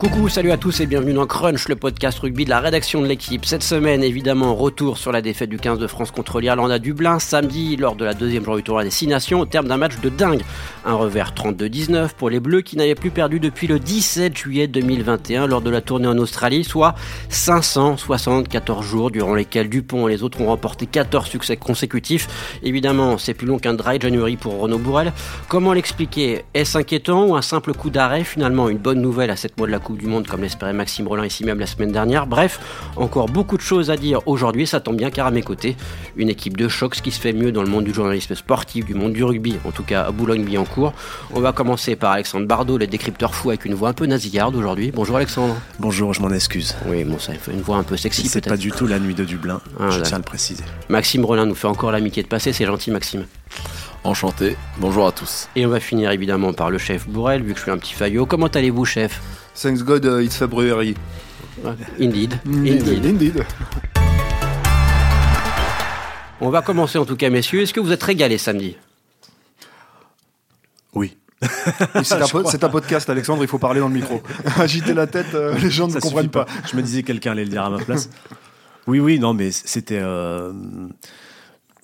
Coucou, salut à tous et bienvenue dans Crunch, le podcast rugby de la rédaction de l'équipe. Cette semaine, évidemment, retour sur la défaite du 15 de France contre l'Irlande à Dublin, samedi, lors de la deuxième journée du tournoi des 6 nations, au terme d'un match de dingue. Un revers 32-19 pour les Bleus qui n'avaient plus perdu depuis le 17 juillet 2021 lors de la tournée en Australie, soit 574 jours durant lesquels Dupont et les autres ont remporté 14 succès consécutifs. Évidemment, c'est plus long qu'un dry January pour Renaud Bourrel. Comment l'expliquer? Est-ce inquiétant ou un simple coup d'arrêt Finalement, une bonne nouvelle à cette mois de la Coupe du Monde comme l'espérait Maxime Rollin ici même la semaine dernière. Bref, encore beaucoup de choses à dire aujourd'hui, ça tombe bien car à mes côtés, une équipe de chocs qui se fait mieux dans le monde du journalisme sportif, du monde du rugby, en tout cas à Boulogne-Billancourt. On va commencer par Alexandre Bardot, le décrypteur fou avec une voix un peu nasillarde aujourd'hui. Bonjour Alexandre. Bonjour, je m'en excuse. Oui, bon, ça fait une voix un peu sexy C'est pas du tout la nuit de Dublin, Ah, je tiens à le préciser. Maxime Rollin nous fait encore l'amitié de passer, c'est gentil Maxime. Enchanté, bonjour à tous. Et on va finir évidemment par le chef Bourrel, vu que je suis un petit faillot. Comment allez-vous chef? Thanks God, uh, it's February. Indeed. Indeed. Indeed. On va commencer en tout cas messieurs. Est-ce que vous êtes régalés samedi? Oui. C'est un, podcast, Alexandre, il faut parler dans le micro. Agiter la tête, euh, les gens ne Ça comprennent pas. Je me disais que quelqu'un allait le dire à ma place. Oui, oui, non, mais c'était. euh,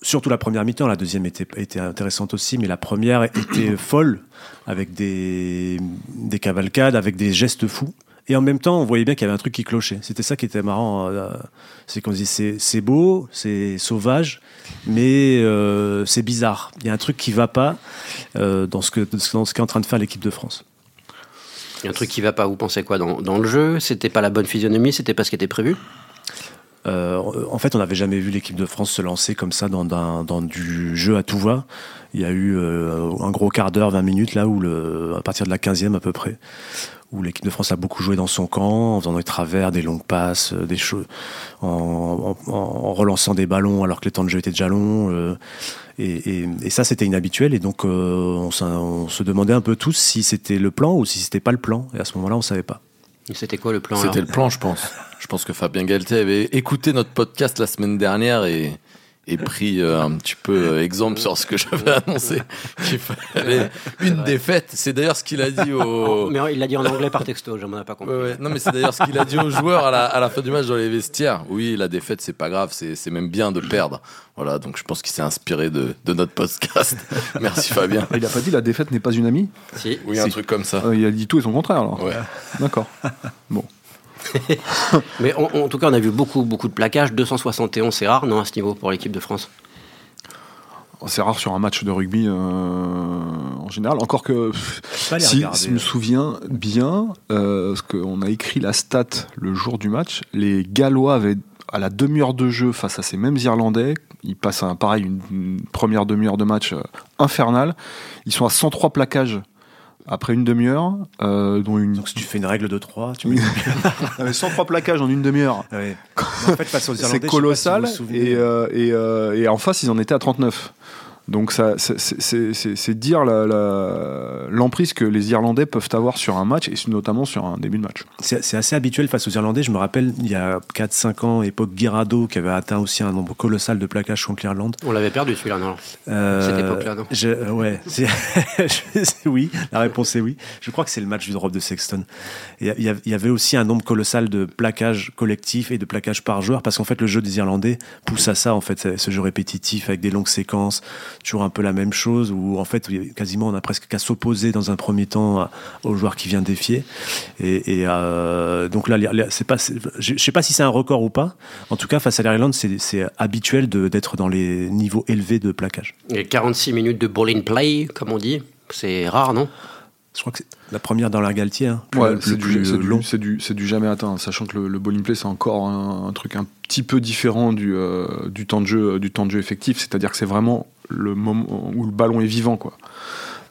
Surtout la première mi-temps, la deuxième était, intéressante aussi, mais la première était folle, avec des, des cavalcades, avec des gestes fous. Et en même temps, on voyait bien qu'il y avait un truc qui clochait. C'était ça qui était marrant. euh, C'est qu'on se dit, c'est beau, c'est sauvage, mais euh, c'est bizarre. Il y a un truc qui va pas euh, dans ce que dans ce qu'est en train de faire l'équipe de France. Il y a un truc qui va pas, vous pensez quoi dans, dans le jeu? C'était pas la bonne physionomie, c'était pas ce qui était prévu? Euh, en fait, on n'avait jamais vu l'équipe de France se lancer comme ça dans, du jeu à tout va. Il y a eu euh, un gros quart d'heure, 20 minutes, là, où à partir de la 15e à peu près, où l'équipe de France a beaucoup joué dans son camp, en faisant des travers, des longues passes, euh, des choses, en, relançant des ballons alors que les temps de jeu étaient déjà longs. et, ça, c'était inhabituel. Et donc, on, on se demandait un peu tous si c'était le plan ou si c'était pas le plan. Et à ce moment-là, on savait pas. C'était quoi le plan C'était le plan, je pense. Je pense que Fabien Galtier avait écouté notre podcast la semaine dernière et, et pris euh, un petit peu euh, exemple sur ce que j'avais annoncé. Qu'il fallait une défaite. C'est d'ailleurs ce qu'il a dit au. Mais il l'a dit en anglais par texto, je m'en ai pas compris. Ouais, ouais. Non, mais c'est d'ailleurs ce qu'il a dit aux joueurs à la, à la fin du match dans les vestiaires. Oui, la défaite, c'est pas grave, c'est c'est même bien de perdre. Voilà, donc je pense qu'il s'est inspiré de, de notre podcast. Merci Fabien. Il a pas dit la défaite n'est pas une amie Si. Oui, un truc comme ça. Euh, Il a dit tout et son contraire alors. Ouais. D'accord. Bon. Mais en, en tout cas, on a vu beaucoup, beaucoup de plaquages. 271, c'est rare, non, à ce niveau pour l'équipe de France? C'est rare sur un match de rugby euh, en général. Encore que, si, je me euh. souviens bien, euh, parce qu'on a écrit la stat le jour du match, les Gallois avaient à la demi-heure de jeu face à ces mêmes Irlandais, ils passent un, pareil une, une première demi-heure de match euh, infernale. Ils sont à 103 plaquages après une demi-heure, euh, dont une Donc, si tu fais une règle de 3, tu mets. Ah, mais 103 plaquages en une demi-heure. Ouais. En fait, face aux Irlandais, C'est colossal. si et, euh, et, euh, et en face, ils en étaient à 39. Donc ça, c'est- dire l'emprise que les Irlandais peuvent avoir sur un match, et notamment sur un début de match. C'est assez habituel face aux Irlandais. Je me rappelle, il y a 4-5 ans, époque Guirado, qui avait atteint aussi un nombre colossal de plaquages contre l'Irlande. On l'avait perdu celui-là, non? Euh, Cette époque-là, non? je- Ouais, oui, la réponse est oui. Je crois que c'est le match du drop de Sexton. Il y avait aussi un nombre colossal de plaquages collectifs et de plaquages par joueur, parce qu'en fait, le jeu des Irlandais pousse à ça, en fait, ce jeu répétitif avec des longues séquences, toujours un peu la même chose, où en fait, quasiment, on a presque qu'à s'opposer dans un premier temps au joueur qui vient défier. Et, et, euh, donc là, c'est pas, je sais pas si c'est un record ou pas. En tout cas, face à l'Irlande, c'est habituel de- d'être dans les niveaux élevés de plaquage. Et 46 minutes de ball in play, comme on dit. C'est rare, non? Je crois que c'est la première dans la Galtier, hein, Ouais, le, c'est du, du- long. c'est du, du jamais atteint, sachant que le, le bowling play c'est encore un, un truc un petit peu différent du, euh, du temps de jeu, du temps de jeu effectif, c'est-à-dire que c'est vraiment le moment où le ballon est vivant, quoi.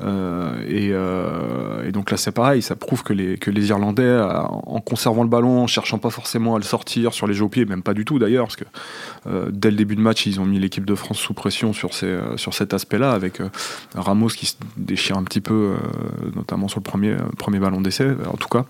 Euh, et, euh, et donc là c'est pareil, ça prouve que les, que les Irlandais, euh, en conservant le ballon, en cherchant pas forcément à le sortir sur les jeux au même pas du tout d'ailleurs, parce que dès le début de match ils ont mis l'équipe de France sous pression sur, ces, sur cet aspect-là, avec Ramos qui se déchire un petit peu, notamment sur le premier, premier ballon d'essai, en tout cas.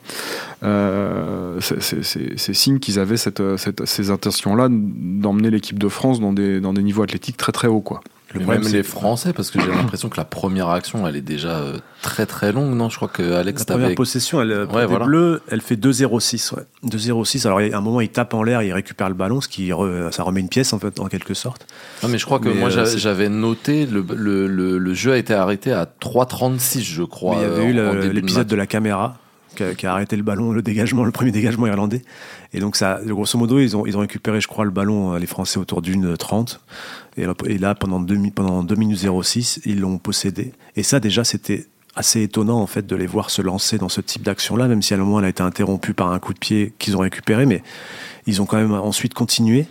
C'est- signe qu'ils avaient cette- ces intentions-là d'emmener l'équipe de France dans des, dans des niveaux athlétiques très très hauts. Quoi. Le Et problème, même les Français, parce que j'ai l'impression que la première action, elle est déjà euh, très très longue, non? Je crois que Alex La première possession, elle, euh, Ouais, des voilà. Bleus, elle fait 2-0-6. Ouais. 2-0-6. Alors, a un moment, il tape en l'air, il récupère le ballon, ce qui re- ça remet une pièce, en fait, en quelque sorte. Non, mais je crois que Mais, moi euh, j'avais- noté le, le, le, le jeu a été arrêté à 3,36, je crois. Mais il y avait euh, eu de l'épisode match. de la caméra qui a, arrêté le ballon, le dégagement, le premier dégagement irlandais. Et donc, ça, grosso modo, ils ont, ils ont récupéré, je crois, le ballon, les Français, autour d'une 30. Et, là- pendant 2, mi- pendant 2 minutes 06, ils l'ont possédé. Et ça, déjà, c'était assez étonnant, en fait, de les voir se lancer dans ce type d'action-là, même si à un moment, elle a été interrompue par un coup de pied qu'ils ont récupéré. Mais ils ont quand même ensuite continué.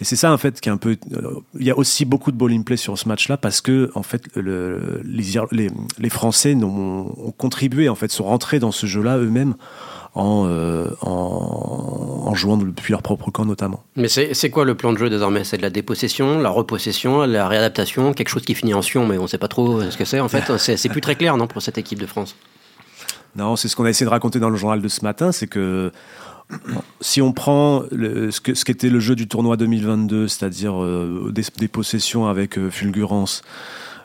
Et c'est ça, en fait, qui est un peu. euh, Il y a aussi beaucoup de ball in play sur ce match-là parce que, en fait, le, les, Français n'ont- ont contribué, en fait, sont rentrés dans ce jeu-là eux-mêmes en, euh, en, en jouant depuis leur propre camp, notamment. Mais c'est quoi le plan de jeu désormais? C'est de la dépossession, la repossession, la réadaptation, quelque chose qui finit en sion, mais on sait pas trop ce que c'est en fait. C'est c'est plus très clair, non, pour cette équipe de France? Non, c'est ce qu'on a essayé de raconter dans le journal de ce matin, c'est que si on prend le- ce que- ce qu'était le jeu du tournoi 2022, c'est-à-dire euh, des, des possessions avec euh, fulgurance,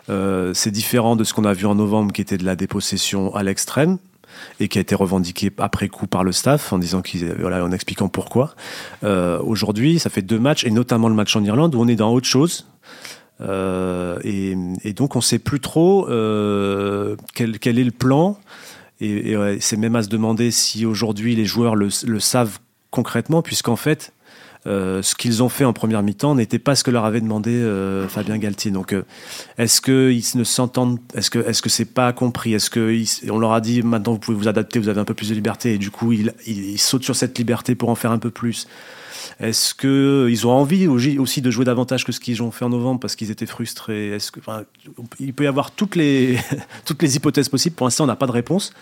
euh, c'est différent de ce qu'on a vu en novembre, qui était de la dépossession à l'extrême et qui a été revendiqué après coup par le staff en disant qu'ils voilà en expliquant pourquoi. Euh, Aujourd'hui, ça fait deux matchs et notamment le match en Irlande où on est dans autre chose. Euh, et, donc on sait plus trop euh, quel, est le plan. Et, c'est même à se demander si aujourd'hui les joueurs le, savent concrètement, puisqu'en fait, ce qu'ils ont fait en première mi-temps n'était pas ce que leur avait demandé euh, Fabien Galtier. Donc, euh, est-ce qu'ils ne s'entendent Est-ce que est-ce que c'est pas compris? Est-ce que on leur a dit maintenant vous pouvez vous adapter, vous avez un peu plus de liberté, et du coup ils, sautent sur cette liberté pour en faire un peu plus Est-ce que ils ont envie aussi de jouer davantage que ce qu'ils ont fait en novembre parce qu'ils étaient frustrés? Est-ce il peut y avoir toutes les toutes les hypothèses possibles. Pour l'instant, on n'a pas de réponse.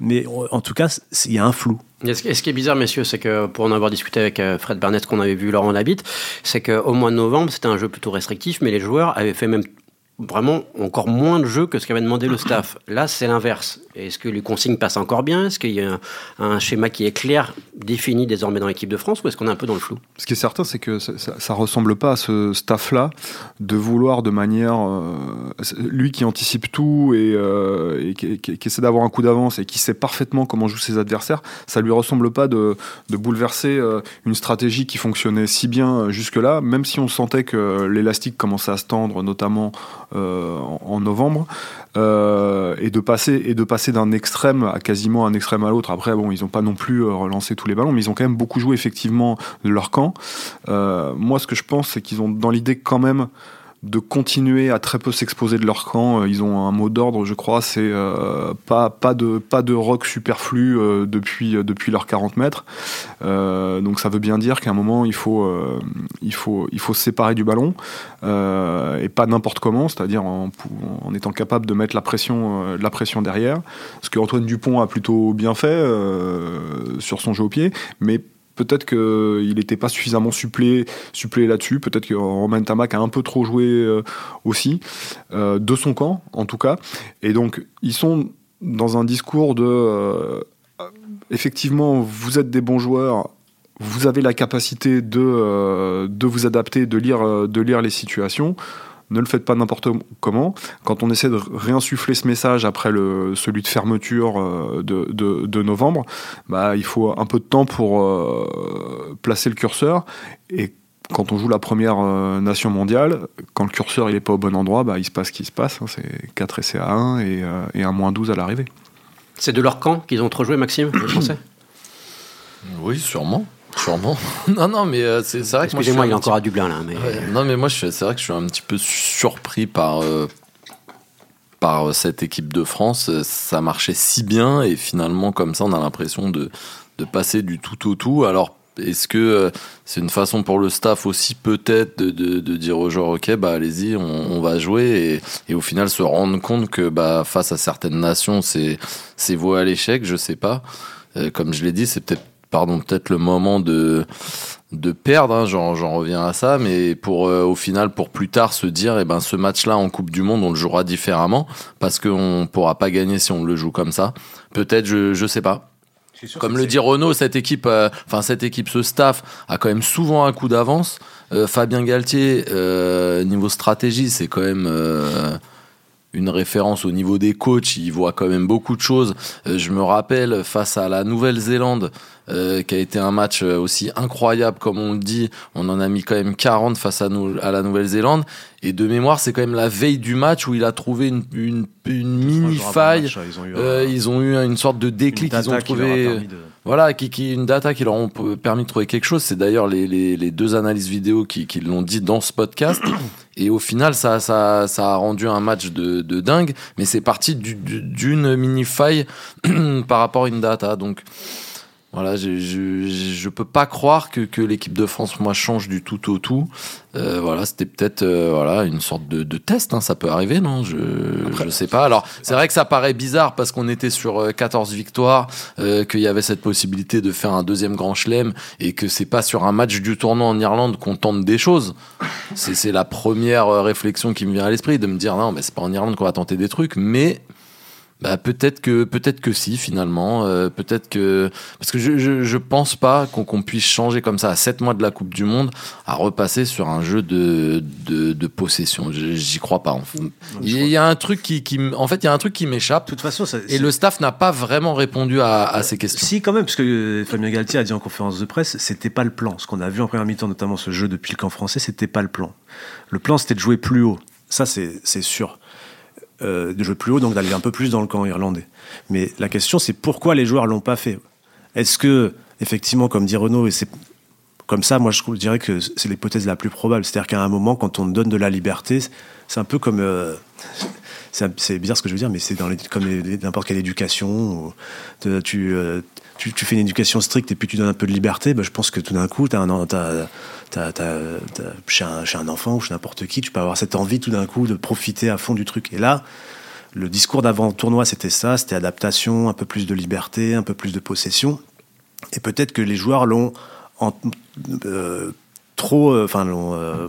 Mais en tout cas, il y a un flou. Et ce, qui est bizarre, messieurs, c'est que pour en avoir discuté avec euh, Fred Burnett, qu'on avait vu Laurent Labitte, c'est qu'au mois de novembre, c'était un jeu plutôt restrictif, mais les joueurs avaient fait même vraiment encore moins de jeux que ce qu'avait demandé le staff. Là, c'est l'inverse. Est-ce que les consignes passent encore bien? Est-ce qu'il y a un, schéma qui est clair, défini désormais dans l'équipe de France, ou est-ce qu'on est un peu dans le flou? Ce qui est certain, c'est que ça, ça, ça ressemble pas à ce staff-là de vouloir de manière. euh, lui qui anticipe tout et, euh, qui, essaie d'avoir un coup d'avance et qui sait parfaitement comment jouent ses adversaires, ça lui ressemble pas de, bouleverser euh, une stratégie qui fonctionnait si bien jusque-là, même si on sentait que l'élastique commençait à se tendre, notamment en, en novembre, euh, et de passer et de passer d'un extrême à quasiment un extrême à l'autre. Après, bon, ils n'ont pas non plus euh, relancé tous les ballons, mais ils ont quand même beaucoup joué effectivement de leur camp. Euh, moi, ce que je pense, c'est qu'ils ont dans l'idée quand même de continuer à très peu s'exposer de leur camp. Euh, Ils ont un mot d'ordre, je crois, c'est euh, pas, pas, de, pas de rock superflu euh, depuis, euh, depuis leurs 40 mètres. Euh, donc ça veut bien dire qu'à un moment, il faut, euh, il faut, il faut se séparer du ballon, et pas n'importe comment, c'est-à-dire en, en étant capable de mettre la pression, la pression derrière. Ce que Antoine Dupont a plutôt bien fait sur son jeu au pied, mais Peut-être qu'il n'était pas suffisamment supplé, supplé là-dessus. Peut-être que Romain Tamac a un peu trop joué euh, aussi, euh, de son camp en tout cas. Et donc, ils sont dans un discours de. euh, effectivement, vous êtes des bons joueurs, vous avez la capacité de, vous adapter, de lire, de lire les situations. Ne le faites pas n'importe comment. Quand on essaie de réinsuffler ce message après le, celui de fermeture euh, de, de- de novembre, bah, il faut un peu de temps pour euh, placer le curseur. Et quand on joue la première euh, nation mondiale, quand le curseur il est pas au bon endroit, bah, il se passe ce qui se passe. hein. c'est 4 essais à 1 et, euh, et un moins 12 à l'arrivée. C'est de leur camp qu'ils ont trop joué, Maxime, les Français Oui, sûrement. Sûrement. non, non, mais euh, c'est vrai que moi, je suis Excusez-moi, il est un encore à Dublin, là. Mais... Ouais, non, mais moi, c'est vrai que je suis un petit peu surpris par, euh, par euh, cette équipe de France. Ça marchait si bien et finalement, comme ça, on a l'impression de, de passer du tout au tout. Alors, est-ce que euh, c'est une façon pour le staff aussi peut-être de, de, de dire aux joueurs, ok, bah allez-y, on, on va jouer et, et au final se rendre compte que bah, face à certaines nations, c'est c'est voué à l'échec, je sais pas. Euh, comme je l'ai dit, c'est peut-être pardon peut-être le moment de de perdre, hein, j'en, reviens à ça, mais pour euh, au final pour plus tard se dire, eh ben ce match-là en Coupe du Monde, on le jouera différemment parce qu'on pourra pas gagner si on le joue comme ça. Peut-être, je je sais pas. Comme le dit Renault, cette équipe, euh, enfin cette équipe, ce staff a quand même souvent un coup d'avance. Euh, Fabien Galtier, niveau stratégie, c'est quand même une référence au niveau des coachs. Il voit quand même beaucoup de choses. Euh, je me rappelle face à la Nouvelle-Zélande, euh, qui a été un match euh, aussi incroyable, comme on le dit. On en a mis quand même 40 face à, nous, à la Nouvelle-Zélande. Et de mémoire, c'est quand même la veille du match où il a trouvé une, une, une mini faille. Ils ont eu, Euh, ils ont eu une sorte de déclic. Ils ont trouvé. Voilà, qui, qui une data qui leur ont permis de trouver quelque chose. C'est d'ailleurs les, les, les deux analyses vidéo qui, qui l'ont dit dans ce podcast. Et au final, ça, ça, ça a rendu un match de, de dingue. Mais c'est parti du- du- d'une mini faille par rapport à une data. Donc voilà, je, je, je peux pas croire que, que l'équipe de France, moi, change du tout au tout. Euh, voilà, c'était peut-être euh, voilà une sorte de, de test. Hein, ça peut arriver, non? Je je sais pas. Alors c'est vrai que ça paraît bizarre parce qu'on était sur euh, 14 victoires, euh, qu'il y avait cette possibilité de faire un deuxième grand chelem et que c'est pas sur un match du tournoi en Irlande qu'on tente des choses. C'est c'est la première euh, réflexion qui me vient à l'esprit de me dire non, mais c'est pas en Irlande qu'on va tenter des trucs, mais bah, peut-être que peut-être que si finalement euh, peut-être que parce que je, je, je pense pas qu'on puisse changer comme ça à 7 mois de la Coupe du Monde à repasser sur un jeu de de, de possession j'y crois pas en fait. il y a un truc qui, qui en fait il y a un truc qui m'échappe De toute façon, ça, et le staff n'a pas vraiment répondu à, à ces questions Si, quand même, parce que euh, Fabien Galtier a dit en conférence de presse, c'était pas le plan. Ce qu'on a vu en première mi-temps, notamment ce jeu depuis le camp français, c'était pas le plan. Le plan, c'était de jouer plus haut. Ça, c'est c'est sûr. Euh, de jouer plus haut, donc d'aller un peu plus dans le camp irlandais. Mais la question, c'est pourquoi les joueurs l'ont pas fait? Est-ce que, effectivement, comme dit Renaud, et c'est comme ça, moi je dirais que c'est l'hypothèse la plus probable. C'est-à-dire qu'à un moment, quand on donne de la liberté, c'est un peu comme. euh, c'est bizarre ce que je veux dire, mais c'est dans comme n'importe quelle éducation. tu, euh, tu, tu fais une éducation stricte et puis tu donnes un peu de liberté. bah, je pense que tout d'un coup, as un, chez, un, enfant ou chez n'importe qui, tu peux avoir cette envie tout d'un coup de profiter à fond du truc. Et là, le discours d'avant-tournoi, c'était ça c'était adaptation, un peu plus de liberté, un peu plus de possession. Et peut-être que les joueurs l'ont euh, trop, euh, enfin, euh,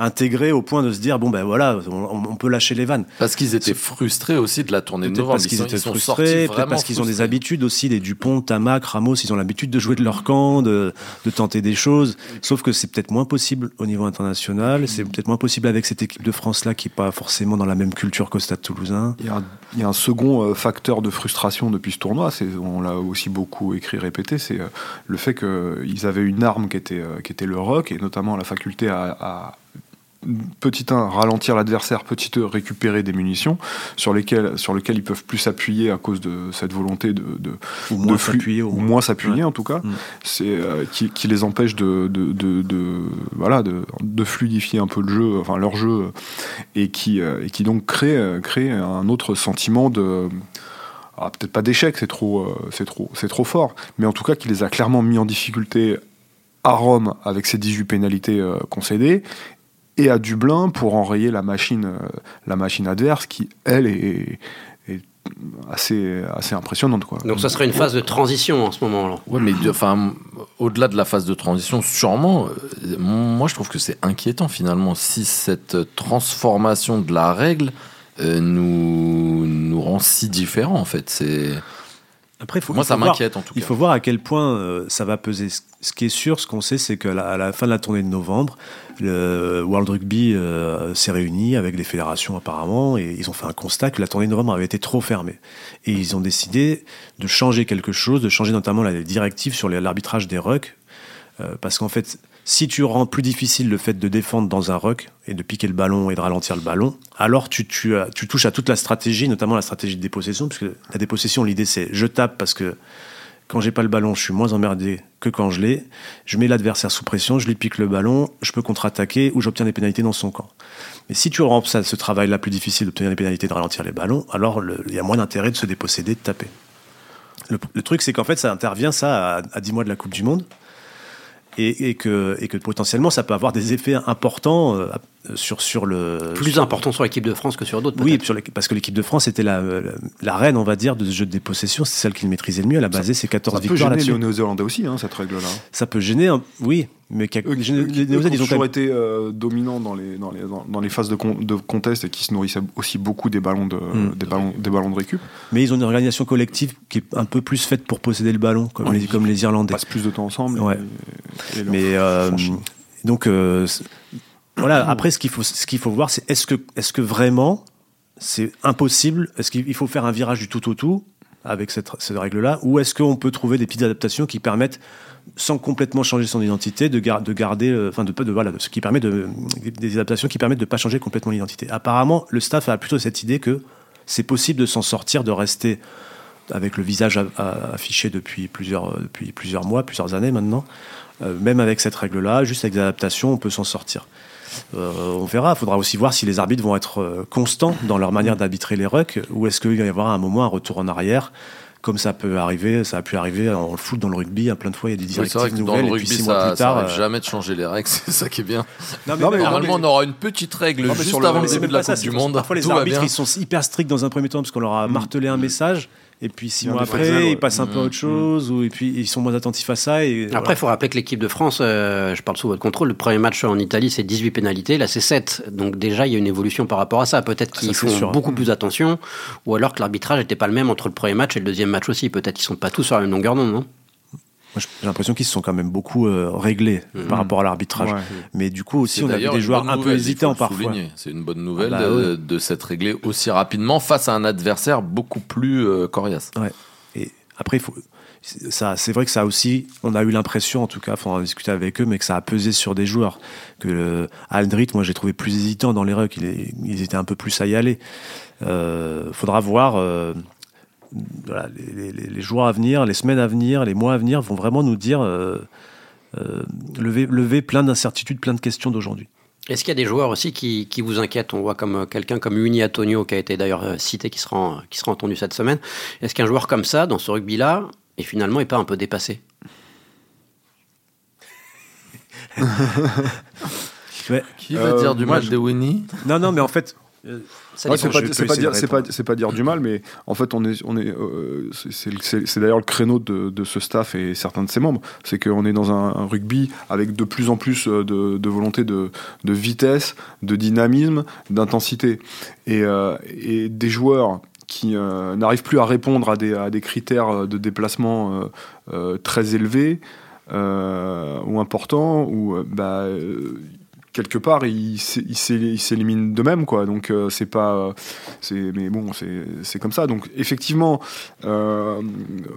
intégré au point de se dire bon ben voilà, on, on peut lâcher les vannes. parce qu'ils étaient frustrés aussi de la tournée de novembre parce qu'ils sont- étaient sont frustrés, peut-être parce qu'ils ont des habitudes aussi, les Dupont, Tamac, Ramos, ils ont l'habitude de jouer de leur camp, de, de tenter des choses. Sauf que c'est peut-être moins possible au niveau international, c'est peut-être moins possible avec cette équipe de France-là qui n'est pas forcément dans la même culture qu'au Stade toulousain. Il y, a un, il y a un second euh, facteur de frustration depuis ce tournoi, c'est, on l'a aussi beaucoup écrit, répété, c'est euh, le fait qu'ils avaient une arme qui était, euh, qui était le rock, et notamment la faculté à, à petit 1, ralentir l'adversaire, petit 2, récupérer des munitions sur lesquelles, sur lesquelles ils peuvent plus s'appuyer à cause de cette volonté de, de, Ou moins s'appuyer. au ou moins. moins s'appuyer Ouais. en tout cas, Mm. c'est euh, qui, qui les empêche de, de, de, de- voilà de, fluidifier un peu le jeu, enfin leur jeu, et qui euh, et qui donc crée euh, crée un autre sentiment de ah, peut-être pas d'échec, c'est trop euh, c'est trop c'est trop fort, mais en tout cas qui les a clairement mis en difficulté à Rome avec ses 18 pénalités concédées et à Dublin pour enrayer la machine euh, la machine adverse qui elle est, est assez assez impressionnante quoi. Donc ça serait une phase de transition en ce moment-là. Ouais, mais enfin, au-delà de la phase de transition, sûrement, euh, moi je trouve que c'est inquiétant finalement si cette transformation de la règle euh, nous, nous rend si différents en fait. C'est Après, faut, moi il ça faut voir- m'inquiète en tout Il cas. faut voir à quel point euh, ça va peser. Ce- qui est sûr, ce qu'on sait, c'est qu'à la, à la fin de la tournée de novembre, le World Rugby euh, s'est réuni avec les fédérations apparemment et ils ont fait un constat que la tournée de novembre avait été trop fermée. Et ils ont décidé de changer quelque chose, de changer notamment la directive sur l'arbitrage des rucks. Euh, parce qu'en fait, si tu rends plus difficile le fait de défendre dans un ruck et de piquer le ballon et de ralentir le ballon, alors tu, tu touches à toute la stratégie, notamment la stratégie de dépossession, parce la dépossession, l'idée c'est je tape parce que quand j'ai pas le ballon, je suis moins emmerdé que quand je l'ai. Je mets l'adversaire sous pression, je lui pique le ballon, je peux contre-attaquer ou j'obtiens des pénalités dans son camp. Mais si tu rends ça, ce travail-là plus difficile d'obtenir des pénalités, de ralentir les ballons, alors il y a moins d'intérêt de se déposséder, de taper. Le, le truc, c'est qu'en fait, ça intervient ça à, à 10 mois de la Coupe du Monde. Et, que, que potentiellement, ça peut avoir des effets importants euh, sur, sur le. Plus sur- important sur l'équipe de France que sur d'autres. oui, sur parce que l'équipe de France était la, la, la reine, on va dire, de ce jeu de dépossession. C'est celle qui le maîtrisait le mieux. Elle a basé ses 14 Ça peut victoires gêner là-dessus. les Néo-Zélandais aussi, hein, cette règle-là. Ça peut gêner, hein, oui. Mais qu'il Eux les, Néo-Zélandais, ont ils ont quand toujours été euh, dominants dans les, dans, les, dans, dans les phases de, con- de contest et qui se nourrissaient aussi beaucoup des ballons de, Mm. des ballons, des ballons de récup. mais ils ont une organisation collective qui est un peu plus faite pour posséder le ballon, comme, Oui. les, comme les Ils Irlandais. passent plus de temps ensemble. Ouais. et- et leur Mais euh. Donc euh, voilà. Après, ce qu'il faut, ce qu'il faut voir, c'est est-ce que, est-ce que vraiment c'est impossible? Est-ce qu'il il faut faire un virage du tout au tout avec cette, cette règle-là, ou est-ce qu'on peut trouver des petites adaptations qui permettent, sans complètement changer son identité, de, gar- de garder, euh, enfin de de voilà, ce qui permet de des adaptations qui permettent de pas changer complètement l'identité? Apparemment, le staff a plutôt cette idée que c'est possible de s'en sortir, de rester avec le visage affiché depuis plusieurs, euh, depuis plusieurs mois, plusieurs années maintenant. Euh, même avec cette règle-là, juste avec des adaptations, on peut s'en sortir. Euh, on verra. Il faudra aussi voir si les arbitres vont être euh, constants dans leur manière d'arbitrer les rucks ou est-ce qu'il va y avoir à un moment un retour en arrière. Comme ça peut arriver, ça a pu arriver en foot, dans le rugby, hein, plein de fois il y a des Oui, directives vrai que dans nouvelles le et puis rugby, six mois ça, plus ça tard. arrive euh, jamais de changer les règles, c'est ça qui est bien. non, mais Non, mais même- Normalement, mais- on aura une petite règle Non, juste sur le- avant le début de la ça, Coupe du Monde. Parfois, les arbitres, ils sont hyper stricts dans un premier temps parce qu'on leur a Mm. martelé un message. Et puis six mois après, ils ouais. passent un peu à autre chose, ou, et puis ils sont moins attentifs à ça. Et, Après, il voilà. faut rappeler que l'équipe de France, euh, je parle sous votre contrôle, le premier match en Italie, c'est 18 pénalités, là c'est 7. Donc déjà, il y a une évolution par rapport à ça. Peut-être qu'ils font sûr. beaucoup plus attention, ou alors que l'arbitrage n'était pas le même entre le premier match et le deuxième match aussi. Peut-être qu'ils sont pas tous sur la même longueur d'onde, non? Moi, j'ai l'impression qu'ils se sont quand même beaucoup euh, réglés par rapport à l'arbitrage. Ouais. Mais du coup aussi, on a vu des joueurs un peu nouvelle, hésitants parfois. C'est une bonne nouvelle Ah bah de, de s'être réglé aussi rapidement face à un adversaire beaucoup plus euh, coriace. Et après, il faut. c'est- Ça, c'est vrai que ça a aussi, on a eu l'impression, en tout cas, faut en discuter avec eux, mais que ça a pesé sur des joueurs. Que le Aldrit, moi, j'ai trouvé plus hésitant dans les rucks. Ils étaient un peu plus à y aller. Euh, faudra voir. Voilà, les, les- les jours à venir, les semaines à venir, les mois à venir vont vraiment nous dire euh, euh, lever, lever plein d'incertitudes, plein de questions d'aujourd'hui. Est-ce qu'il y a des joueurs aussi qui, qui vous inquiètent? On voit comme euh, quelqu'un comme Uni Antonio qui a été d'ailleurs cité, qui sera, qui sera entendu cette semaine. Est-ce qu'un joueur comme ça, dans ce rugby-là, et finalement, est pas un peu dépassé? Ouais. Qui va Euh, dire du moi, mal je- de Winnie Non, non, mais en fait, Ouais, dépend. c'est pas, dire, pas, pas du mal, mais en fait, on est, on est, euh, c'est- d'ailleurs le créneau de, de ce staff et certains de ses membres. C'est qu'on est dans un, un rugby avec de plus en plus euh, de, de volonté de, de vitesse, de dynamisme, d'intensité. Et, euh, et des joueurs qui euh, n'arrivent plus à répondre à des, à des critères de déplacement euh, euh, très élevés euh, ou importants, ou euh, bah, euh, quelque part ils s'é- ils s'é- ils s'éliminent d'eux-mêmes quoi. Donc euh, c'est pas c'est mais bon c'est comme ça. Donc effectivement euh,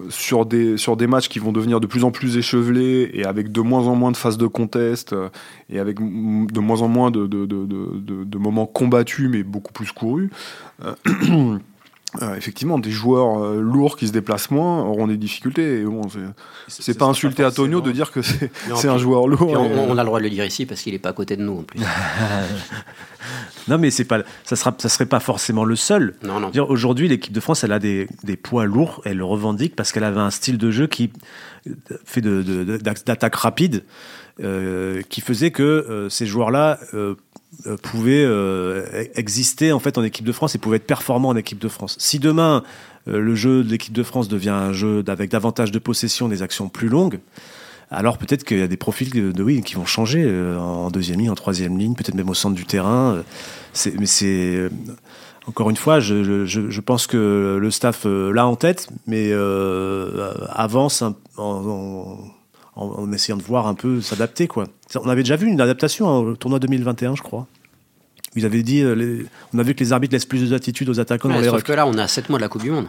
sur des sur des matchs qui vont devenir de plus en plus échevelés et avec de moins en moins de phases de contest euh, et avec de moins en moins de, de- de- de moments combattus mais beaucoup plus courus euh, effectivement des joueurs euh, lourds qui se déplacent moins auront des difficultés et bon c'est c'est pas insulter Antonio de dire que c'est un joueur lourd on, et- on a le droit de le dire ici parce qu'il est pas à côté de nous en plus. non, mais c'est pas, ça sera, ça serait pas forcément le seul. Non, non. Dire, Aujourd'hui, l'équipe de France, elle a des, des poids lourds, elle le revendique parce qu'elle avait un style de jeu qui euh, fait de, de- de- d'attaque rapide, euh, qui faisait que euh, ces joueurs-là euh, euh, pouvaient euh, exister en fait en équipe de France et pouvaient être performants en équipe de France. Si demain euh, le jeu de l'équipe de France devient un jeu avec davantage de possession, des actions plus longues, alors peut-être qu'il y a des profils de, qui vont changer en deuxième ligne, en troisième ligne, peut-être même au centre du terrain. mais c'est encore une fois, je, pense que le staff l'a en tête, mais avance en- en essayant de voir un peu s'adapter. quoi. On avait déjà vu une adaptation hein, au tournoi 2021, je crois. Ils avaient dit, euh, les- on a vu que les arbitres laissent plus d'attitude aux attaquants Ouais, dans les sauf rucks. que là, on est à 7 mois de la Coupe du Monde.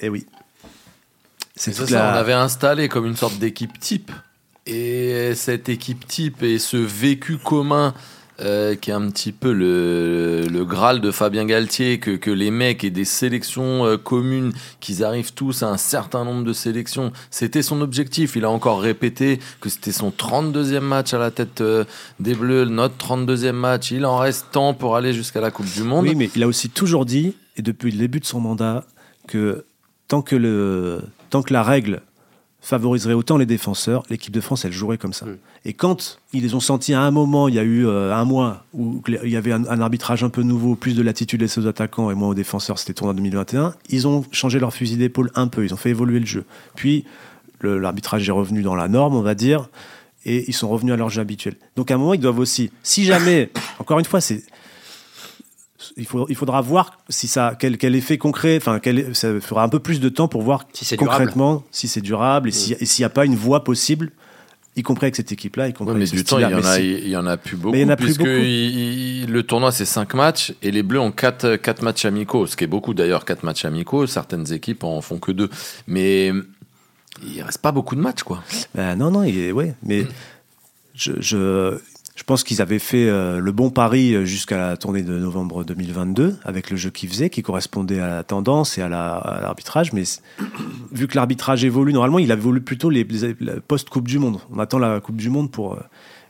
Eh oui. C'est ça, la- on avait installé comme une sorte d'équipe type. Et cette équipe type et ce vécu commun euh, qui est un petit peu le, Graal de Fabien Galtier, que, les mecs aient des sélections euh, communes, qu'ils arrivent tous à un certain nombre de sélections. C'était son objectif. Il a encore répété que c'était son 32e match à la tête euh, des Bleus, notre 32e match. Il en reste tant pour aller jusqu'à la Coupe du Monde. Oui, mais il a aussi toujours dit, et depuis le début de son mandat, que tant que, le, tant que la règle favoriserait autant les défenseurs, l'équipe de France, elle jouerait comme ça. Mm. Et quand ils les ont senti à un moment, il y a eu euh, un mois, où il y avait un, un arbitrage un peu nouveau, plus de latitude laissée aux attaquants et moins aux défenseurs, c'était tournoi 2021, ils ont changé leur fusil d'épaule un peu, ils ont fait évoluer le jeu. Puis l'arbitrage est revenu dans la norme, on va dire, et ils sont revenus à leur jeu habituel. Donc à un moment, ils doivent aussi, si jamais, encore une fois, c'est il, faut, il faudra voir si ça, quel, quel effet concret, enfin, quel, ça fera un peu plus de temps pour voir Si c'est durable. concrètement si c'est durable et si- et s'il n'y a pas une voie possible y compris avec cette équipe-là, y compris Ouais, mais avec du temps, il y, en a, il y en a plus beaucoup. Mais il y en a plus puisque beaucoup. il- il- le tournoi, c'est 5 matchs et les Bleus ont 4, quatre matchs amicaux. Ce qui est beaucoup d'ailleurs, 4 matchs amicaux. Certaines équipes en font que 2. Mais il reste pas beaucoup de matchs, quoi. Ben non, non, il est, ouais, mais je, je, je pense qu'ils avaient fait euh, le bon pari jusqu'à la tournée de novembre 2022 avec le jeu qu'ils faisaient, qui correspondait à la tendance et à la- à l'arbitrage. mais vu que l'arbitrage évolue, normalement, il évolue plutôt les, post-Coupe du Monde. On attend la Coupe du Monde pour. euh,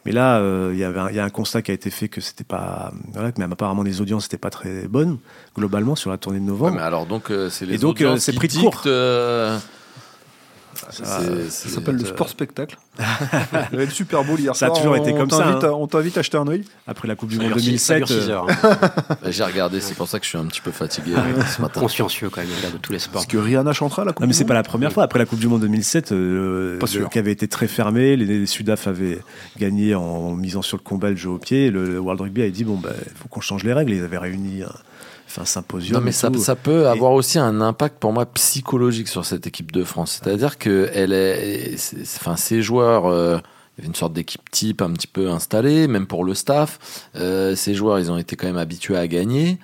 mais là, euh, il y avait un- il y a un constat qui a été fait que c'était pas. Voilà, que même apparemment les audiences n'étaient pas très bonnes, globalement, sur la tournée de Ouais, novembre. mais alors, donc, euh, c'est les Et donc, euh, audiences c'est qui pris de court. Euh, Ça, Ça s'appelle le euh, sport spectacle. Il y avait le Super Bowl hier Ça a soir. toujours été On comme ça, t'invite hein. à- On t'invite à acheter un œil. Après la Coupe du Ça Monde dure six- ça 2007. dure six euh, hein. Bah, J'ai regardé, c'est pour ça que je suis un petit peu fatigué euh, ce matin. Consciencieux quand même, il regarde tous les sports. Parce que Rihanna chantera la Coupe Non, mais du c'est Monde. pas la première fois. Après la Coupe du Monde 2007, euh, le- qui avait été très fermé, les, les Sudaf avaient gagné en, misant sur le combat et le jeu au pied. Le, le World Rugby avait dit bon, il faut qu'on change les règles. Ils avaient réuni un, fait un symposium. Non, mais ça, ça peut avoir aussi un impact pour moi psychologique sur cette équipe de France. C'est-à-dire que elle est, enfin, ces joueurs, euh, il y avait une sorte d'équipe type un petit peu installée, même pour le staff. Euh, ces joueurs, ils ont été quand même habitués à gagner.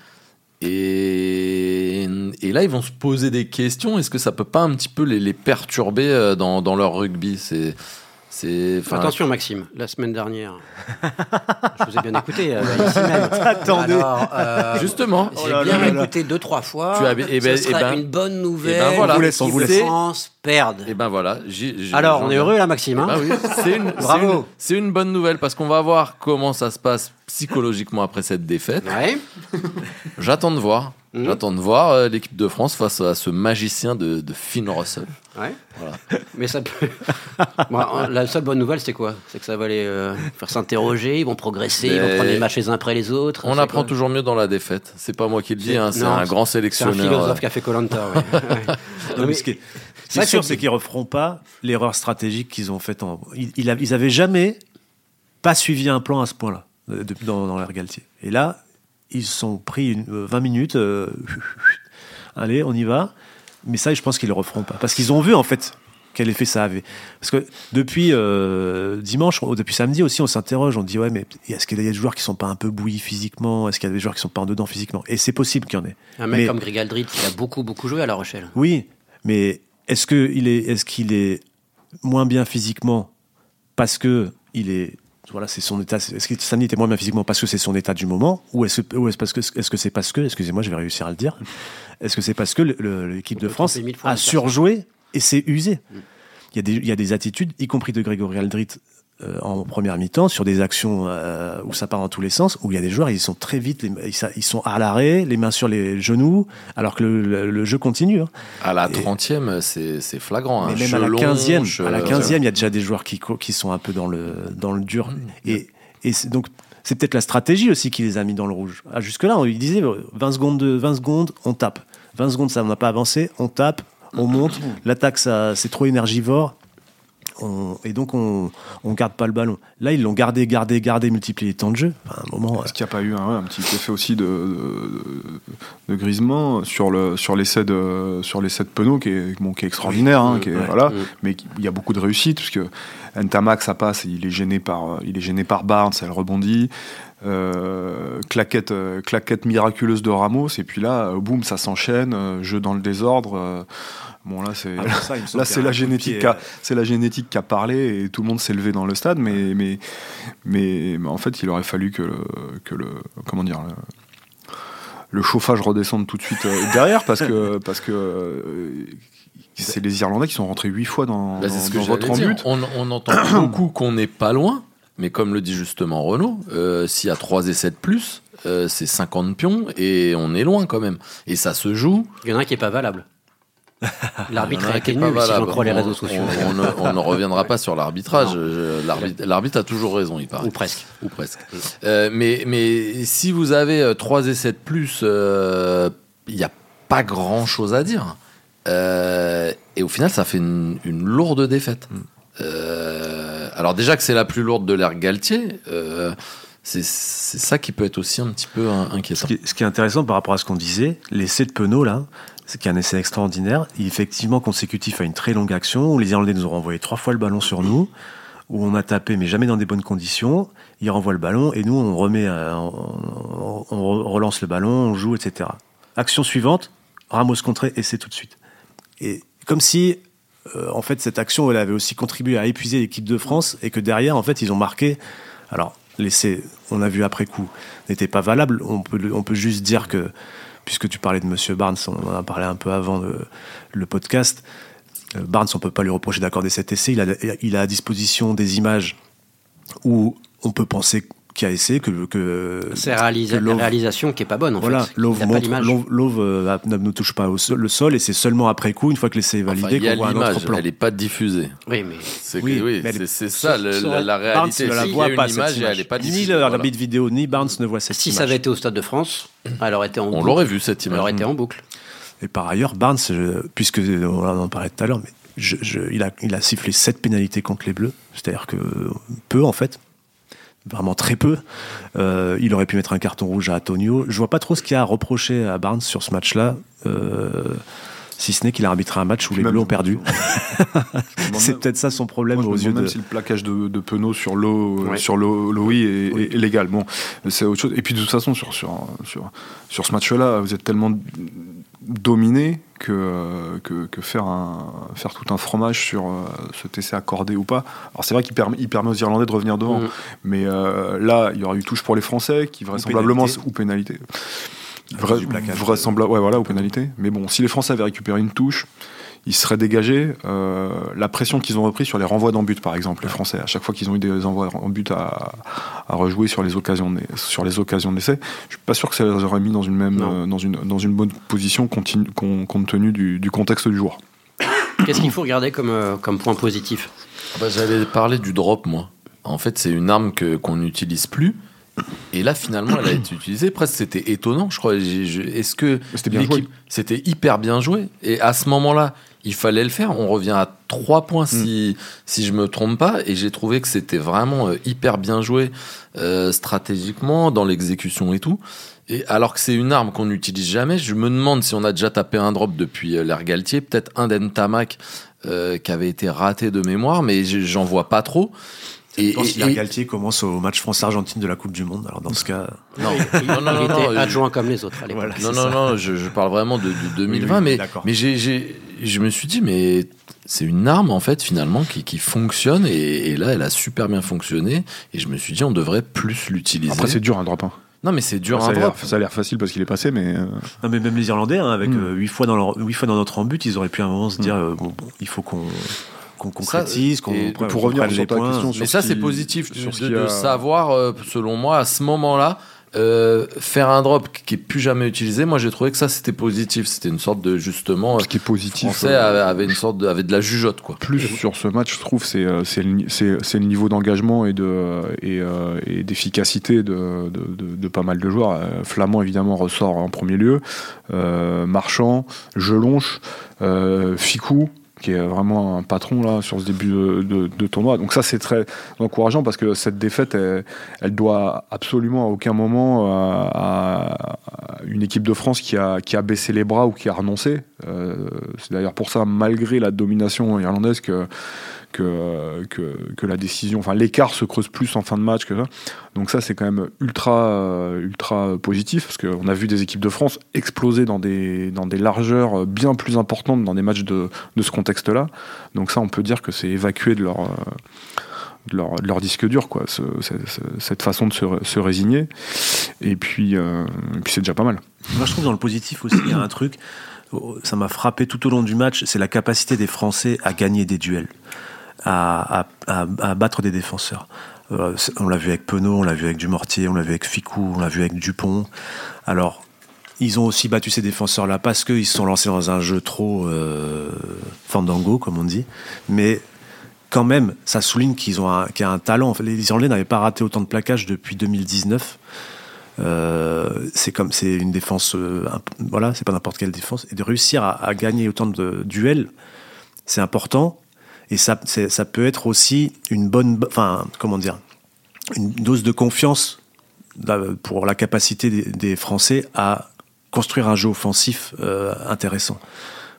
Et, et là, ils vont se poser des questions. Est-ce que ça peut pas un petit peu les, les perturber euh, dans, dans leur rugby? C'est, Attention Maxime, la semaine dernière, je vous ai bien écouté euh, ici même. Attendez. Alors, euh, Justement. J'ai Oh là bien là là. écouté deux trois fois. Tu as- eh ben- Ce serait eh ben- une bonne nouvelle. eh ben voilà. On vous laisse, on vous laisse. France perde. Et ben voilà. Alors, on est heureux là, Maxime. hein oui, c'est une, Bravo. c'est une- C'est une, bonne nouvelle parce qu'on va voir comment ça se passe psychologiquement après cette défaite. Ouais. J'attends de voir. Mhm. J'attends de voir euh, l'équipe de France face à ce magicien de, de Finn Russell. Ouais. Voilà. Mais ça peut. Bon, la seule bonne nouvelle, c'est quoi? C'est que ça va les euh, faire s'interroger, ils vont progresser, ils vont prendre les matchs les uns après les autres. On apprend quoi toujours mieux dans la défaite. C'est pas moi qui le dis, C'est- hein, un grand C'est un sélectionneur. philosophe qui a fait Colanta. C'est sûr, c'est qu'ils referont pas l'erreur stratégique qu'ils ont faite. En, ils, ils avaient- ils avaient jamais pas suivi un plan à ce point-là euh, dans, dans l'air Galtier. Et là, ils se sont pris une, euh, 20 minutes. euh, allez, on y va. Mais ça, je pense qu'ils le referont pas parce qu'ils ont vu en fait quel effet ça avait. Parce que depuis euh, dimanche, depuis samedi aussi, on s'interroge, on dit ouais, mais est-ce qu'il y a des joueurs qui sont pas un peu bouillis physiquement? Est-ce qu'il y a des joueurs qui sont pas en dedans physiquement? Et c'est possible qu'il y en ait. Un mec Mais- comme Greg Aldrit, il a beaucoup, beaucoup joué à La Rochelle. oui, mais est-ce qu'il est, est, qu'il est moins bien physiquement parce que il est voilà, c'est son état. Est-ce que Sani était moins bien physiquement parce que c'est son état du moment, ou est-ce ou est-ce parce que est-ce que c'est parce que, excusez-moi, je vais réussir à le dire, est-ce que c'est parce que l'équipe de France a surjoué et s'est usé? Il y a des il y a des attitudes, y compris de Grégory Aldrit. Euh, en première mi-temps, sur des actions euh, où ça part dans tous les sens, où il y a des joueurs, ils sont très vite, les- ils, sont à l'arrêt, les mains sur les genoux, alors que le, le- le jeu continue. hein. À la Et- 30e, c'est flagrant. Mais hein. même à la Chelon, 15e, che- à la 15e, il y a déjà des joueurs qui, sont un peu dans le, dans le dur. Et, et c'est- donc, c'est peut-être la stratégie aussi qui les a mis dans le rouge. Ah, Jusque-là, on- disait euh, 20 secondes, de, 20 secondes, on tape. 20 secondes, ça n'a pas avancé, on tape, on monte. L'attaque, c'est trop énergivore. On- et donc, on on garde pas le ballon. Là, ils l'ont gardé, gardé, gardé, multiplié les temps de jeu. Enfin, un moment, Est-ce qu'il n'y a pas eu un, petit effet aussi de, de, de Griezmann sur le sur l'essai de sur l'essai de Penaud qui est bon, qui est extraordinaire, hein, Oui, qui est- ouais. voilà, mais il y a beaucoup de réussite parce que Ntamak ça passe, il est gêné par il est gêné par Barnes, elle rebondit. Euh, claquette, euh, claquette miraculeuse de Ramos et puis là, euh, boum, ça s'enchaîne, euh, jeu dans le désordre. Bon là c'est Là, la génétique qui a, c'est la génétique qui a parlé et tout le monde s'est levé dans le stade, mais, mais, mais, mais en fait, il aurait fallu que le, que le comment dire, le, le chauffage redescende tout de suite euh, derrière parce que, parce que euh, c'est les Irlandais qui sont rentrés huit fois dans, Bah, dans, ce que dans j'allais votre but. On, on entend beaucoup qu'on n'est pas loin, mais comme le dit justement Renaud, euh, s'il y a 3 essais de plus, euh, c'est 50 pions et on est loin quand même. Et ça se joue. Il y en a un qui est pas valable. L'arbitre a été nul, si j'en crois les On- réseaux sociaux. On, on ne, on ne reviendra pas sur l'arbitrage. L'arbitre a toujours raison, il paraît. Ou presque. Ou presque. Euh, mais, mais si vous avez euh, trois essais de plus, euh, il n'y a pas grand chose à dire. Euh, et au final, ça fait une, une lourde défaite. Euh, alors, déjà que c'est la plus lourde de l'ère Galtier, euh, c'est ça qui peut être aussi un petit peu in- Ce inquiétant. qui, est, ce qui est intéressant par rapport à ce qu'on disait, l'essai de Penaud, là, c'est qu'il y a un essai extraordinaire, effectivement consécutif à une très longue action, où les Irlandais nous ont renvoyé trois fois le ballon sur nous, où on a tapé, mais jamais dans des bonnes conditions. Il renvoie le ballon et nous, on remet, euh, on, relance le ballon, on joue, etc. Action suivante, Ramos contré c'est tout de suite. Et comme si, euh, en fait, cette action, elle avait aussi contribué à épuiser l'équipe de France et que derrière, en fait, ils ont marqué. Alors, l'essai, on a vu après coup, n'était pas valable. On peut, on peut juste dire que, puisque tu parlais de Monsieur Barnes, on en a parlé un peu avant le, podcast. euh, Barnes, on peut pas lui reprocher d'accorder cet essai. Il a, il a à disposition des images où on peut penser qu'il y a essai, que, que C'est réalisa- réalisation qui est pas bonne en voilà, fait. Love, euh, ne, touche pas au sol, le sol et c'est seulement après coup, une fois que l'essai est validé, qu'on voit un autre plan. elle n'est pas diffusée. Oui, mais C'est Oui, oui, elle est- ça le- la, la aurait- Barnes réalité. ne la voit pas, cette image elle n'est pas Ni diffusée. le voilà. arbitre vidéo, ni Barnes ne voit cette si image. ça avait été au Stade de France, elle aurait été en On boucle. l'aurait vu cette Elle image. aurait été en boucle. Et par ailleurs, Barnes, je- puisque on en parlait tout à l'heure, mais je- je- il, a, il a sifflé 7 pénalités contre les Bleus, c'est-à-dire que peu en fait, vraiment très peu. Euh, il aurait pu mettre un carton rouge à Antonio. Je vois pas trop ce qu'il y a à reprocher à Barnes sur ce match-là, euh, si ce n'est qu'il a arbitré un match où les Bleus ont perdu. C'est peut-être ça son problème moi, aux yeux de. même si le plaquage de, de Penaud sur l'eau Ouais. sur l'eau est, Oui. est légal. Bon, c'est autre chose. Et puis de toute façon, sur, sur, sur, sur ce match-là, vous êtes tellement dominé que, que, que faire, un, faire tout un fromage sur euh, cet essai accordé ou pas. Alors c'est vrai qu'il permet, il permet aux Irlandais de revenir devant, Mhm. mais euh, là, il y aurait eu touche pour les Français, qui vraisemblablement pénalité. ou pénalité. À Vra- cause du plaquage. vraisemblable- ouais, voilà, ou pénalité. Mais bon, si les Français avaient récupéré une touche, ils seraient dégagés. Euh, la pression qu'ils ont repris sur les renvois d'en but, par exemple, les Français, à chaque fois qu'ils ont eu des envois en but à, à rejouer sur les occasions de- sur les occasions d'essai, je suis pas sûr que ça les aurait mis dans une même euh, dans une dans une bonne position compte tenu du, du contexte du jour. Qu'est-ce qu'il faut regarder comme, euh, comme point positif? Bah, J'allais parler du drop, moi. En fait, c'est une arme que qu'on n'utilise plus. Et là, finalement, elle a été utilisée. Presque, c'était étonnant, je crois. Est-ce que C'était bien l'équipe- joué. C'était hyper bien joué. Et à ce moment-là, il fallait le faire. On revient à trois points si, si je me trompe pas. Et j'ai trouvé que c'était vraiment euh, hyper bien joué euh, stratégiquement, dans l'exécution et tout. Et alors que c'est une arme qu'on n'utilise jamais, je me demande si on a déjà tapé un drop depuis euh, l'ère Galtier, peut-être un d'Entamac euh, qui avait été raté de mémoire, mais je- j'en vois pas trop. Et, Je pense et- Galtier commence au match France-Argentine de la Coupe du Monde. Alors dans ce cas, non, non, non, il non, était adjoint comme les autres à l'époque. Voilà. non, non, ça. non, je, je parle vraiment de, de 2020, oui, mais, mais j'ai, j'ai- je me suis dit, mais c'est une arme en fait finalement qui, qui fonctionne et, et là elle a super bien fonctionné et je me suis dit on devrait plus l'utiliser. Après, c'est dur un drop. hein. non mais c'est dur ça, un a l'air, drop. ça a l'air facile parce qu'il est passé, mais euh, non mais même les Irlandais, hein, avec Mm. 8 fois dans leur, huit fois dans notre but, ils auraient pu à un moment se dire, euh, bon, bon, il faut qu'on qu'on concrétise, qu'on qu'on pour revenir sur les ta points. question, sur Mais ça c'est positif sur de, a- savoir euh, selon moi à ce moment-là. euh, faire un drop qui est plus jamais utilisé, moi j'ai trouvé que ça c'était positif. C'était une sorte de justement. ce qui est positif. Français euh, avait, une sorte de, avait de la jugeote quoi. plus sur ce match, je trouve, c'est c'est le, le niveau d'engagement et de et, et d'efficacité de, de, de- de pas mal de joueurs. Flamand évidemment ressort en premier lieu, euh, Marchand, Gelonche, Ficou qui est vraiment un patron là sur ce début de, tournoi. Donc ça c'est très encourageant parce que cette défaite elle, elle doit absolument à aucun moment euh, à, à une équipe de France qui a, qui a baissé les bras ou qui a renoncé. Euh, c'est d'ailleurs pour ça malgré la domination irlandaise que que, que, la décision, enfin l'écart se creuse plus en fin de match que ça. Donc ça c'est quand même ultra euh, ultra positif parce qu'on a vu des équipes de France exploser dans des dans des largeurs bien plus importantes dans des matchs de, de ce contexte-là. Donc ça on peut dire que c'est évacué de leur euh, de leur, disque dur quoi, ce- ce- ce- cette façon de se, résigner. Et puis euh, puis c'est déjà pas mal. Moi, je trouve dans le positif aussi, il y a un truc, oh, ça m'a frappé tout au long du match, c'est la capacité des Français à gagner des duels, à, battre des défenseurs. Euh, on l'a vu avec Penaud, on l'a vu avec Dumortier, on l'a vu avec Ficou, on l'a vu avec Dupont. Alors, ils ont aussi battu ces défenseurs-là parce qu'ils se sont lancés dans un jeu trop euh, fandango, comme on dit. Mais quand même, ça souligne qu'ils ont un, talent. Les Irlandais n'avaient pas raté autant de plaquages depuis 2019. Euh, c'est comme c'est une défense, euh, voilà, c'est pas n'importe quelle défense. Et de réussir à gagner autant de duels, c'est important. Et ça, ça peut être aussi une bonne, enfin, comment dire, une dose de confiance pour la capacité des, Français à construire un jeu offensif euh, intéressant.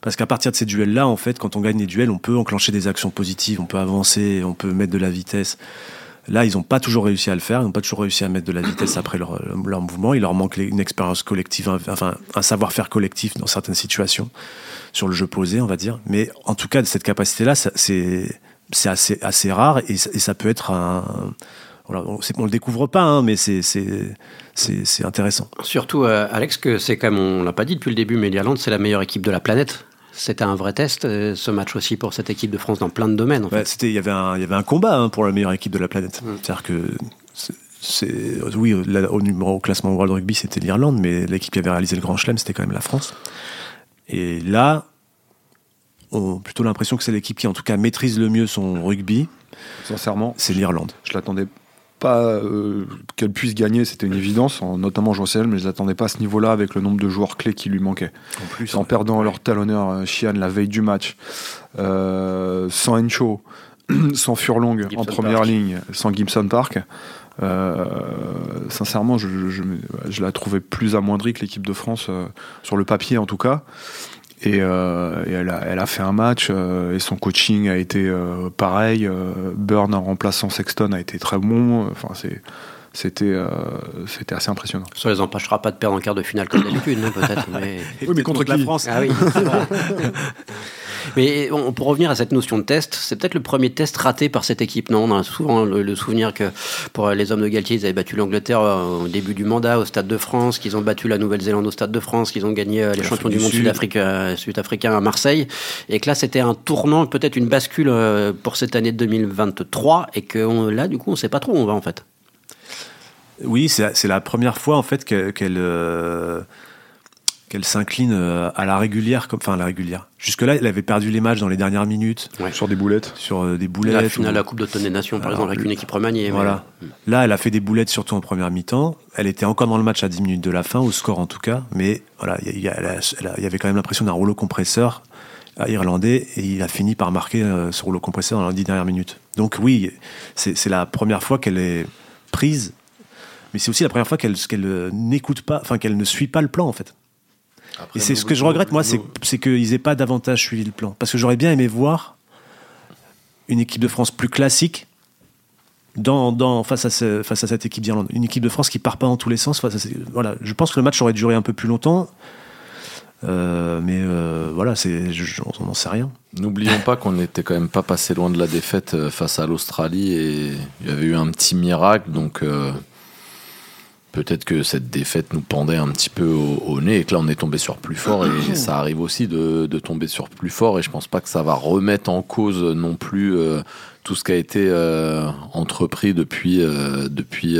Parce qu'à partir de ces duels-là, en fait, quand on gagne des duels, on peut enclencher des actions positives, on peut avancer, on peut mettre de la vitesse. Là, ils n'ont pas toujours réussi à le faire, ils n'ont pas toujours réussi à mettre de la vitesse après leur, mouvement. Il leur manque une expérience collective, enfin un savoir-faire collectif dans certaines situations, sur le jeu posé, on va dire. Mais en tout cas, cette capacité-là, c'est assez, rare et, ça peut être un. On ne le découvre pas, hein, mais c'est intéressant. Surtout, euh, Alex, que c'est comme on l'a pas dit depuis le début, mais l'Irlande, c'est la meilleure équipe de la planète. C'était un vrai test, euh, ce match aussi pour cette équipe de France dans plein de domaines. En fait. Il y, avait un, y avait un combat hein, pour la meilleure équipe de la planète. Mm. C'est-à-dire que, c'est, oui, au, numéro, au classement World Rugby, c'était l'Irlande, mais l'équipe qui avait réalisé le Grand Chelem, c'était quand même la France. Et là, on a plutôt l'impression que c'est l'équipe qui, en tout cas, maîtrise le mieux son rugby. Sincèrement, c'est l'Irlande. Je l'attendais pas euh, qu'elle puisse gagner, c'était une évidence, en, notamment Joël, mais je l'attendais pas à ce niveau-là avec le nombre de joueurs clés qui lui manquaient. En plus, en perdant leur talonneur euh, Chian la veille du match, euh, sans Encho, sans Furlong en première ligne, sans Gibson Park. sincèrement, je, je, la trouvais plus amoindrie que l'équipe de France, sur le papier en tout cas. Et, euh, elle, a, fait un match euh, et son coaching a été euh, pareil. Burn en remplaçant Sexton a été très bon. Enfin, c'était c'était assez impressionnant. Ça les empêchera pas de perdre en quart de finale comme d'habitude, peut-être. Mais... Oui, mais contre, la France. Ah oui. Mais on, pour revenir à cette notion de test, c'est peut-être le premier test raté par cette équipe. Non, on a souvent le, souvenir que pour les hommes de Galtier, ils avaient battu l'Angleterre euh, au début du mandat au Stade de France, qu'ils ont battu la Nouvelle-Zélande au Stade de France, qu'ils ont gagné euh, les champions du monde euh, sud-africain à Marseille, et que là c'était un tournant, peut-être une bascule pour cette année de 2023, et que là du coup on ne sait pas trop où on va en fait. Oui, c'est la première fois en fait qu'elle qu'elle s'incline euh, à la régulière, comme, enfin à la régulière. Jusque-là, elle avait perdu les matchs dans les dernières minutes. Sur des boulettes. Sur euh, des boulettes. La finale la Coupe d'automne des Nations, par exemple, avec une équipe remaniée. Voilà. Là, elle a fait des boulettes surtout en première mi-temps. Elle était encore dans le match à 10 minutes de la fin, au score en tout cas. Mais voilà, il y, y, avait quand même l'impression d'un rouleau compresseur irlandais et il a fini par marquer euh, ce rouleau compresseur dans les 10 dernières minutes. Donc oui, c'est la première fois qu'elle est prise mais c'est aussi la première fois qu'elle n'écoute pas, enfin qu'elle ne suit pas le plan en fait et c'est ce que je regrette, moi, c'est qu'ils n'aient pas davantage suivi le plan. Parce que j'aurais bien aimé voir une équipe de France plus classique dans, dans, face, à face à cette équipe d'Irlande. Une équipe de France qui part pas dans tous les sens. Face voilà. Je pense que le match aurait duré un peu plus longtemps. Euh, mais euh, voilà, c'est, on n'en sait rien. N'oublions pas qu'on n'était quand même pas passé loin de la défaite euh, face à l'Australie et il y avait eu un petit miracle. Donc peut-être que cette défaite nous pendait un petit peu au, nez et que là on est tombé sur plus fort et ça arrive aussi de, tomber sur plus fort et je pense pas que ça va remettre en cause non plus euh, tout ce qui a été euh, entrepris depuis, euh, depuis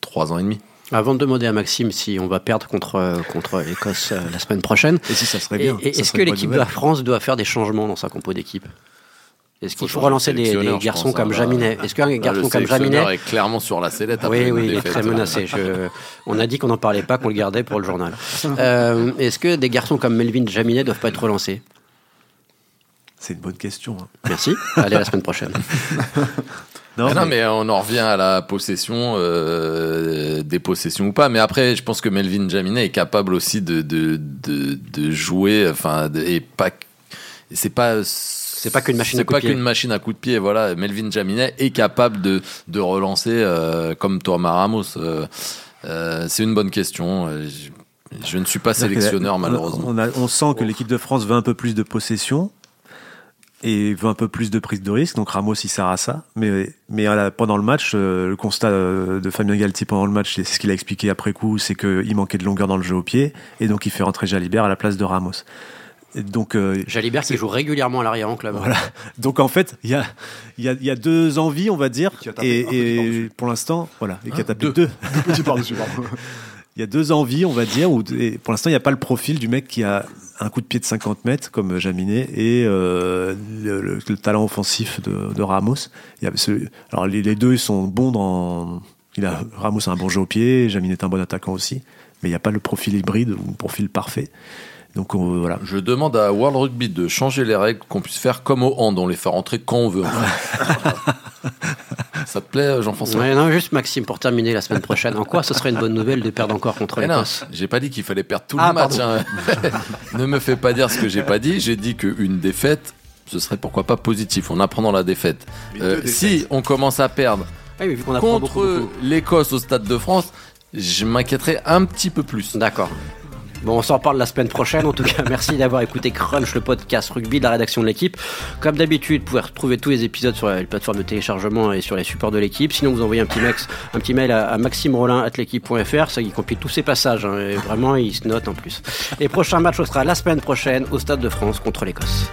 trois ans et demi. Avant de demander à Maxime si on va perdre contre, contre l'Écosse la semaine prochaine, et si ça serait bien. Est-ce que l'équipe de la France doit faire des changements dans sa compo d'équipe? Est-ce qu'il faut, relancer des, garçons comme hein, Jaminet Est-ce qu'un garçon comme Jaminet est clairement sur la sellette Oui, oui, il est très menacé. On a dit qu'on n'en parlait pas, qu'on le gardait pour le journal. Euh, est-ce que des garçons comme Melvin Jaminet doivent pas être relancés? C'est une bonne question. Hein. Merci. Allez, à la semaine prochaine. Non, mais... on en revient à la possession, euh, des possessions ou pas. Mais après, je pense que Melvin Jaminet est capable aussi de, de, de, jouer, enfin, et pas. C'est pas c'est pas qu'une machine à coup de pied. pas qu'une machine à coup de pied. Voilà, Melvin Jaminet est capable de, de relancer euh, comme Thomas Ramos. Euh, euh, c'est une bonne question. Je, ne suis pas sélectionneur malheureusement. On, on sent que l'équipe de France veut un peu plus de possession et veut un peu plus de prise de risque. Donc Ramos il sert à ça. Mais, mais pendant le match, le constat de Fabien Galti pendant le match, c'est ce qu'il a expliqué après coup, c'est qu'il manquait de longueur dans le jeu au pied et donc il fait rentrer Jalibert à la place de Ramos donc, euh, Jalibert qui joue régulièrement à l'arrière en club. Voilà. Donc en fait, il y a, y, a, y a deux envies, on va dire. Et, pour l'instant, voilà. Et qui a tapé deux. Il y a deux envies, on va dire. Où, et pour l'instant, il n'y a pas le profil du mec qui a un coup de pied de 50 mètres, comme Jaminet, et euh, le, talent offensif de, de Ramos. Il y a ce, alors les, deux, ils sont bons dans. Il a, Ramos a un bon jeu au pied, Jaminet est un bon attaquant aussi. Mais il n'y a pas le profil hybride ou le profil parfait. Donc voilà. Je demande à World Rugby de changer les règles, qu'on puisse faire comme au hand, on les faire entrer quand on veut. Ça te plaît, Jean-François? Ouais, non, juste Maxime, pour terminer la semaine prochaine. En quoi ce serait une bonne nouvelle de perdre encore contre Mais non, l'Écosse? j'ai pas dit qu'il fallait perdre tout Ah, le match. hein. ne me fais pas dire ce que j'ai pas dit. J'ai dit qu'une défaite, ce serait pourquoi pas positif. On apprend dans la défaite. Euh, si on commence à perdre Ah oui, contre l'Écosse au Stade de France, je m'inquiéterais un petit peu plus. D'accord. Bon, on s'en parle la semaine prochaine. En tout cas, merci d'avoir écouté Crunch, le podcast rugby de la rédaction de l'équipe. Comme d'habitude, vous pouvez retrouver tous les épisodes sur les plateformes de téléchargement et sur les supports de l'équipe. Sinon, vous envoyez un petit, max, un petit mail à, à maximerolin.l'équipe.fr. Ça, il compile tous ces passages. hein, et vraiment, il se note en plus. Et prochain match, ce sera la semaine prochaine au Stade de France contre l'Écosse.